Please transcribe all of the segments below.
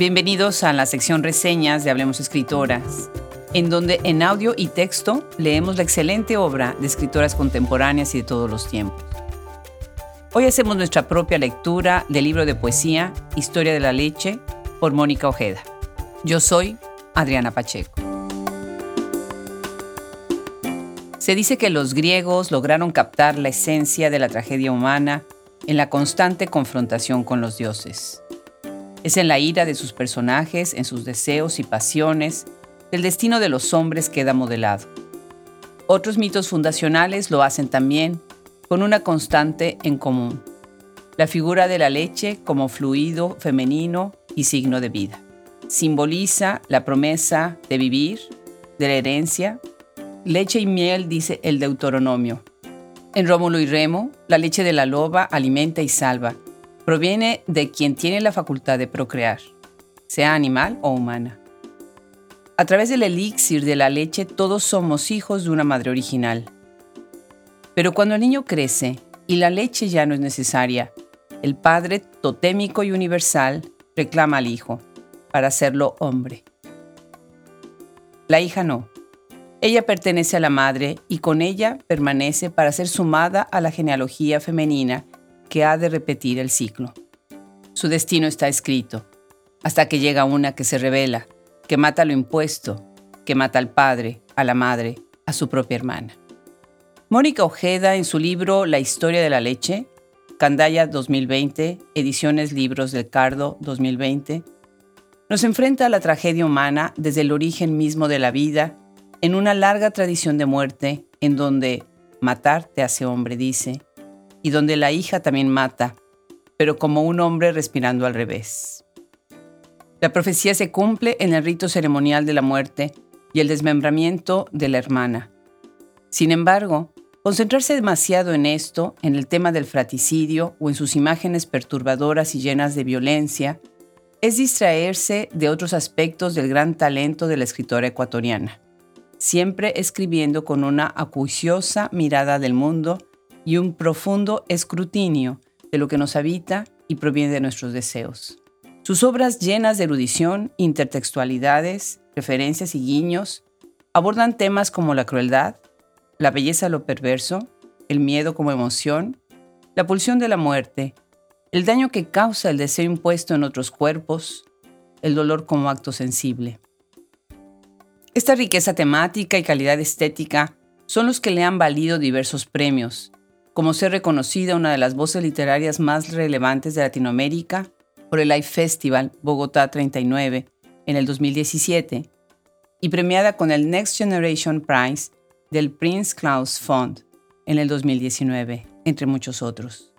Bienvenidos a la sección reseñas de Hablemos Escritoras, en donde en audio y texto leemos la excelente obra de escritoras contemporáneas y de todos los tiempos. Hoy hacemos nuestra propia lectura del libro de poesía Historia de la Leche por Mónica Ojeda. Yo soy Adriana Pacheco. Se dice que los griegos lograron captar la esencia de la tragedia humana en la constante confrontación con los dioses. Es en la ira de sus personajes, en sus deseos y pasiones, el destino de los hombres queda modelado. Otros mitos fundacionales lo hacen también, con una constante en común, la figura de la leche como fluido femenino y signo de vida. Simboliza la promesa de vivir, de la herencia. Leche y miel, dice el Deuteronomio. En Rómulo y Remo, la leche de la loba alimenta y salva, proviene de quien tiene la facultad de procrear, sea animal o humana. A través del elixir de la leche todos somos hijos de una madre original. Pero cuando el niño crece y la leche ya no es necesaria, el Padre totémico y universal reclama al Hijo para hacerlo hombre. La hija no. Ella pertenece a la madre y con ella permanece para ser sumada a la genealogía femenina que ha de repetir el ciclo. Su destino está escrito, hasta que llega una que se revela, que mata lo impuesto, que mata al padre, a la madre, a su propia hermana. Mónica Ojeda, en su libro La historia de la leche, Candaya 2020, Ediciones Libros del Cardo 2020, nos enfrenta a la tragedia humana desde el origen mismo de la vida, en una larga tradición de muerte, en donde matar te hace hombre, dice, y donde la hija también mata, pero como un hombre respirando al revés. La profecía se cumple en el rito ceremonial de la muerte y el desmembramiento de la hermana. Sin embargo, concentrarse demasiado en esto, en el tema del fraticidio o en sus imágenes perturbadoras y llenas de violencia, es distraerse de otros aspectos del gran talento de la escritora ecuatoriana, siempre escribiendo con una acuciosa mirada del mundo y un profundo escrutinio de lo que nos habita y proviene de nuestros deseos. Sus obras llenas de erudición, intertextualidades, referencias y guiños abordan temas como la crueldad, la belleza de lo perverso, el miedo como emoción, la pulsión de la muerte, el daño que causa el deseo impuesto en otros cuerpos, el dolor como acto sensible. Esta riqueza temática y calidad estética son los que le han valido diversos premios, como ser reconocida una de las voces literarias más relevantes de Latinoamérica por el Life Festival Bogotá 39 en el 2017 y premiada con el Next Generation Prize del Prince Claus Fund en el 2019, entre muchos otros.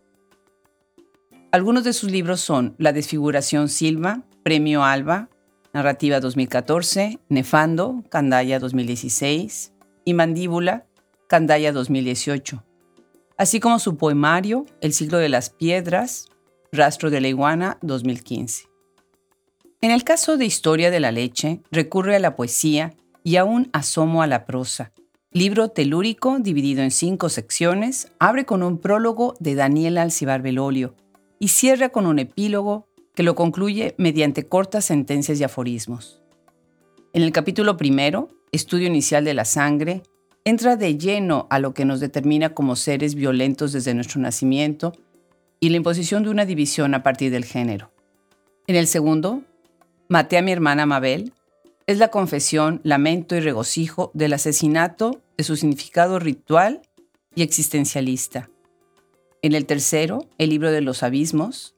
Algunos de sus libros son La desfiguración Silva, Premio Alba, Narrativa 2014, Nefando, Candaya 2016 y Mandíbula, Candaya 2018 así como su poemario El siglo de las piedras, Rastro de la iguana 2015. En el caso de Historia de la leche, recurre a la poesía y a un asomo a la prosa. Libro telúrico dividido en cinco secciones, abre con un prólogo de Daniel Alcibar Belolio y cierra con un epílogo que lo concluye mediante cortas sentencias y aforismos. En el capítulo primero, Estudio inicial de la sangre, entra de lleno a lo que nos determina como seres violentos desde nuestro nacimiento y la imposición de una división a partir del género. En el segundo, Maté a mi hermana Mabel, es la confesión, lamento y regocijo del asesinato de su significado ritual y existencialista. En el tercero, el libro de los abismos,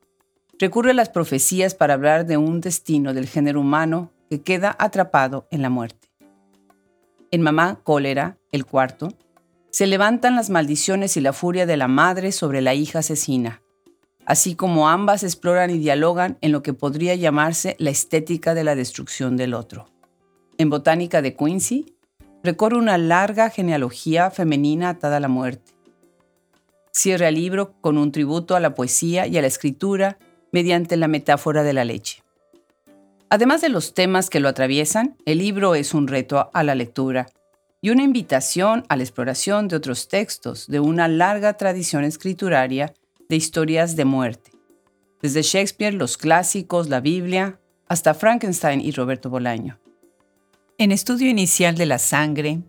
recurre a las profecías para hablar de un destino del género humano que queda atrapado en la muerte. En Mamá Cólera, el cuarto, se levantan las maldiciones y la furia de la madre sobre la hija asesina, así como ambas exploran y dialogan en lo que podría llamarse la estética de la destrucción del otro. En Botánica de Quincy, recorre una larga genealogía femenina atada a la muerte. Cierra el libro con un tributo a la poesía y a la escritura mediante la metáfora de la leche. Además de los temas que lo atraviesan, el libro es un reto a la lectura y una invitación a la exploración de otros textos de una larga tradición escrituraria de historias de muerte. Desde Shakespeare, los clásicos, la Biblia, hasta Frankenstein y Roberto Bolaño. En Estudio Inicial de la Sangre,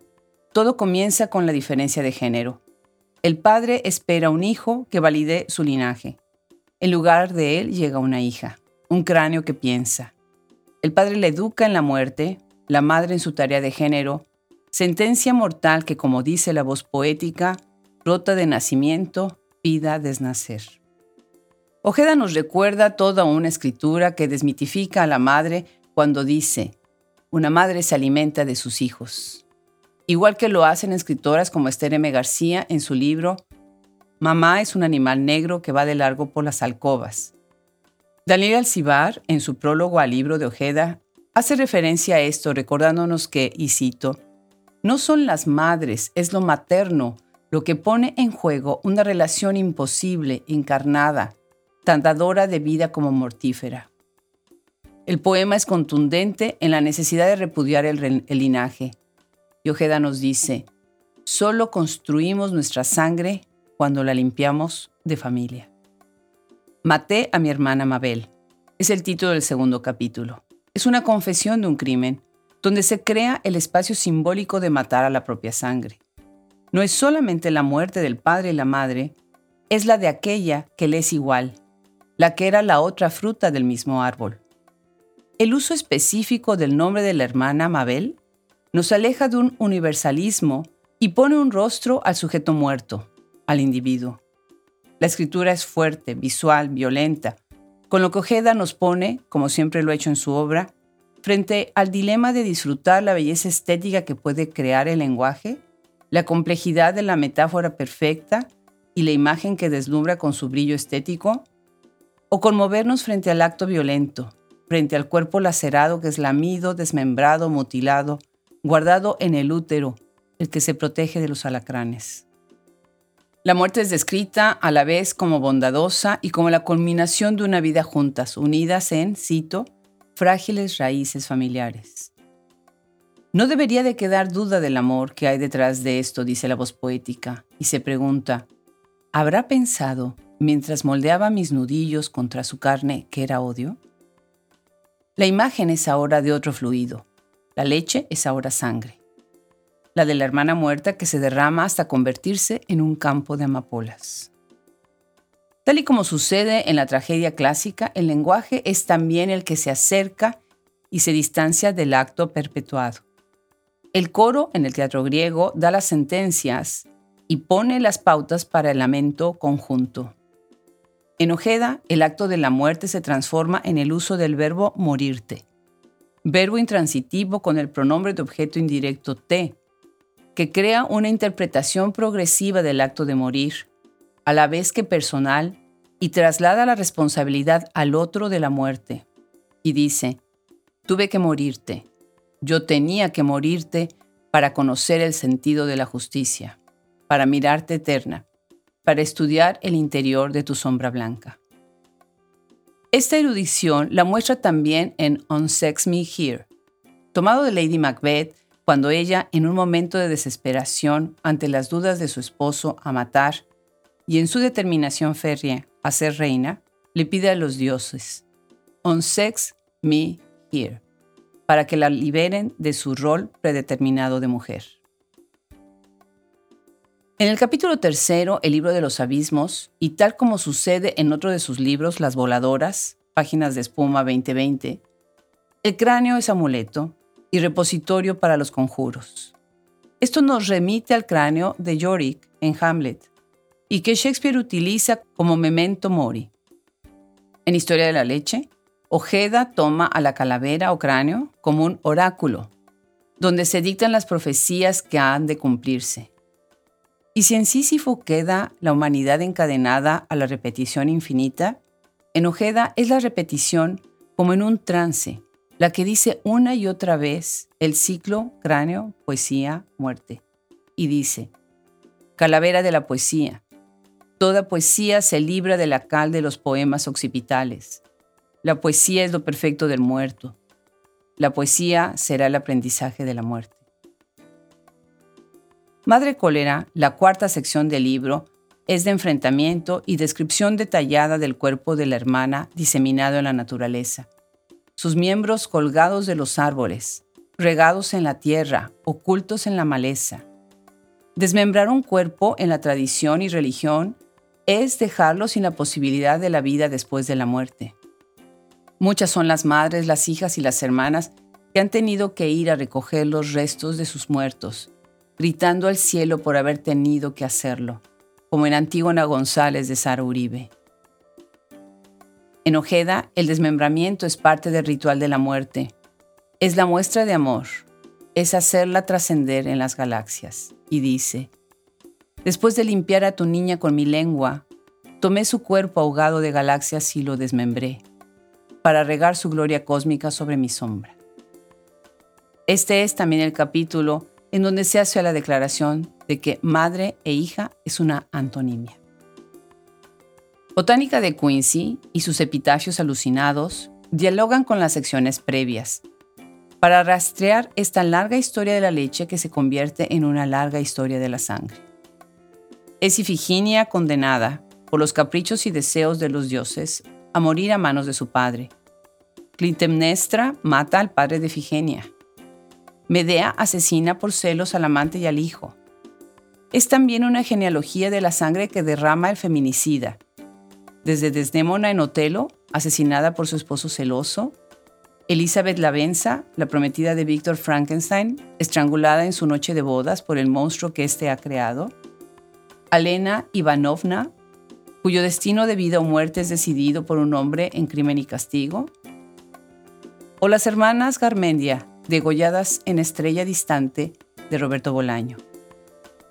todo comienza con la diferencia de género. El padre espera un hijo que valide su linaje. En lugar de él llega una hija, un cráneo que piensa. El padre le educa en la muerte, la madre en su tarea de género, sentencia mortal que, como dice la voz poética, rota de nacimiento, vida desnacer. Ojeda nos recuerda toda una escritura que desmitifica a la madre cuando dice, una madre se alimenta de sus hijos. Igual que lo hacen escritoras como Esther M. García en su libro Mamá es un animal negro que va de largo por las alcobas. Daniel Alcibar, en su prólogo al libro de Ojeda, hace referencia a esto recordándonos que, y cito, no son las madres, es lo materno lo que pone en juego una relación imposible, encarnada, tan dadora de vida como mortífera. El poema es contundente en la necesidad de repudiar el, el linaje. Y Ojeda nos dice, solo construimos nuestra sangre cuando la limpiamos de familia. Maté a mi hermana Mabel. Es el título del segundo capítulo. Es una confesión de un crimen, donde se crea el espacio simbólico de matar a la propia sangre. No es solamente la muerte del padre y la madre, es la de aquella que le es igual, la que era la otra fruta del mismo árbol. El uso específico del nombre de la hermana Mabel nos aleja de un universalismo y pone un rostro al sujeto muerto, al individuo. La escritura es fuerte, visual, violenta, con lo que Ojeda nos pone, como siempre lo ha hecho en su obra, frente al dilema de disfrutar la belleza estética que puede crear el lenguaje, la complejidad de la metáfora perfecta y la imagen que deslumbra con su brillo estético, o conmovernos frente al acto violento, frente al cuerpo lacerado que es lamido, desmembrado, mutilado, guardado en el útero, el que se protege de los alacranes. La muerte es descrita a la vez como bondadosa y como la culminación de una vida juntas, unidas en, cito, frágiles raíces familiares. No debería de quedar duda del amor que hay detrás de esto, dice la voz poética, y se pregunta, ¿habrá pensado, mientras moldeaba mis nudillos contra su carne, que era odio? La imagen es ahora de otro fluido. La leche es ahora sangre. La de la hermana muerta que se derrama hasta convertirse en un campo de amapolas. Tal y como sucede en la tragedia clásica, el lenguaje es también el que se acerca y se distancia del acto perpetuado. El coro en el teatro griego da las sentencias y pone las pautas para el lamento conjunto. En Ojeda, el acto de la muerte se transforma en el uso del verbo morirte, verbo intransitivo con el pronombre de objeto indirecto te, que crea una interpretación progresiva del acto de morir, a la vez que personal, y traslada la responsabilidad al otro de la muerte. Y dice, tuve que morirte, yo tenía que morirte para conocer el sentido de la justicia, para mirarte eterna para estudiar el interior de tu sombra blanca. Esta erudición la muestra también en On Sex Me Here, tomado de Lady Macbeth cuando ella, en un momento de desesperación ante las dudas de su esposo a matar y en su determinación férrea a ser reina, le pide a los dioses, On Sex Me Here, para que la liberen de su rol predeterminado de mujer. En el capítulo tercero, El libro de los abismos, y tal como sucede en otro de sus libros, Las voladoras, páginas de espuma 2020, el cráneo es amuleto y repositorio para los conjuros. Esto nos remite al cráneo de Yorick en Hamlet, y que Shakespeare utiliza como memento mori. En Historia de la leche, Ojeda toma a la calavera o cráneo como un oráculo, donde se dictan las profecías que han de cumplirse y si en Sísifo queda la humanidad encadenada a la repetición infinita, en Ojeda es la repetición como en un trance, la que dice una y otra vez el ciclo cráneo, poesía, muerte. Y dice, calavera de la poesía, toda poesía se libra de la cal de los poemas occipitales. La poesía es lo perfecto del muerto. La poesía será el aprendizaje de la muerte. Madre Cólera, la cuarta sección del libro, es de enfrentamiento y descripción detallada del cuerpo de la hermana diseminado en la naturaleza. Sus miembros colgados de los árboles, regados en la tierra, ocultos en la maleza. Desmembrar un cuerpo en la tradición y religión es dejarlo sin la posibilidad de la vida después de la muerte. Muchas son las madres, las hijas y las hermanas que han tenido que ir a recoger los restos de sus muertos, gritando al cielo por haber tenido que hacerlo, como en Antígona González de Sara Uribe. En Ojeda, el desmembramiento es parte del ritual de la muerte. Es la muestra de amor, es hacerla trascender en las galaxias. Y dice, después de limpiar a tu niña con mi lengua, tomé su cuerpo ahogado de galaxias y lo desmembré, para regar su gloria cósmica sobre mi sombra. Este es también el capítulo en donde se hace la declaración de que madre e hija es una antonimia. Botánica de Quincy y sus epitafios alucinados dialogan con las secciones previas para rastrear esta larga historia de la leche que se convierte en una larga historia de la sangre. Es Ifiginia condenada por los caprichos y deseos de los dioses a morir a manos de su padre. Clitemnestra mata al padre de Ifigenia. Medea asesina por celos al amante y al hijo. Es también una genealogía de la sangre que derrama el feminicida, desde Desdémona en Otelo, asesinada por su esposo celoso, Elizabeth Lavenza, la prometida de Víctor Frankenstein, estrangulada en su noche de bodas por el monstruo que éste ha creado, Alena Ivanovna, cuyo destino de vida o muerte es decidido por un hombre en crimen y castigo, o las hermanas Garmendia, degolladas en Estrella Distante de Roberto Bolaño.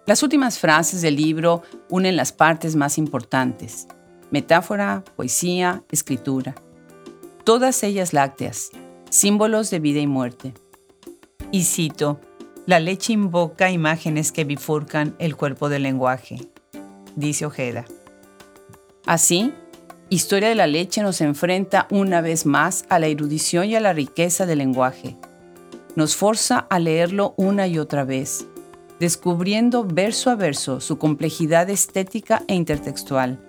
Las últimas frases del libro unen las partes más importantes, metáfora, poesía, escritura. Todas ellas lácteas, símbolos de vida y muerte. Y cito, la leche invoca imágenes que bifurcan el cuerpo del lenguaje, dice Ojeda. Así, Historia de la leche nos enfrenta una vez más a la erudición y a la riqueza del lenguaje. Nos forza a leerlo una y otra vez, descubriendo verso a verso su complejidad estética e intertextual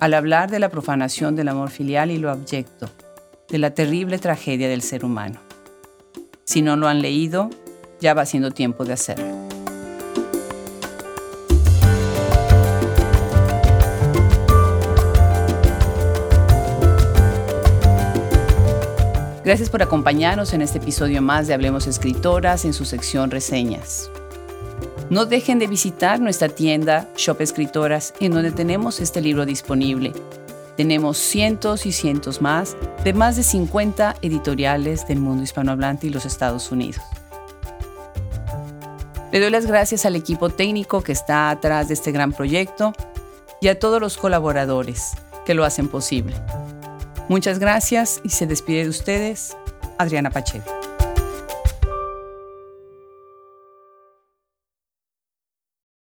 al hablar de la profanación del amor filial y lo abyecto, de la terrible tragedia del ser humano. Si no lo han leído, ya va siendo tiempo de hacerlo. Gracias por acompañarnos en este episodio más de Hablemos Escritoras en su sección Reseñas. No dejen de visitar nuestra tienda Shop Escritoras, en donde tenemos este libro disponible. Tenemos cientos y cientos más de más de 50 editoriales del mundo hispanohablante y los Estados Unidos. Le doy las gracias al equipo técnico que está atrás de este gran proyecto y a todos los colaboradores que lo hacen posible. Muchas gracias y se despide de ustedes Adriana Pacheco.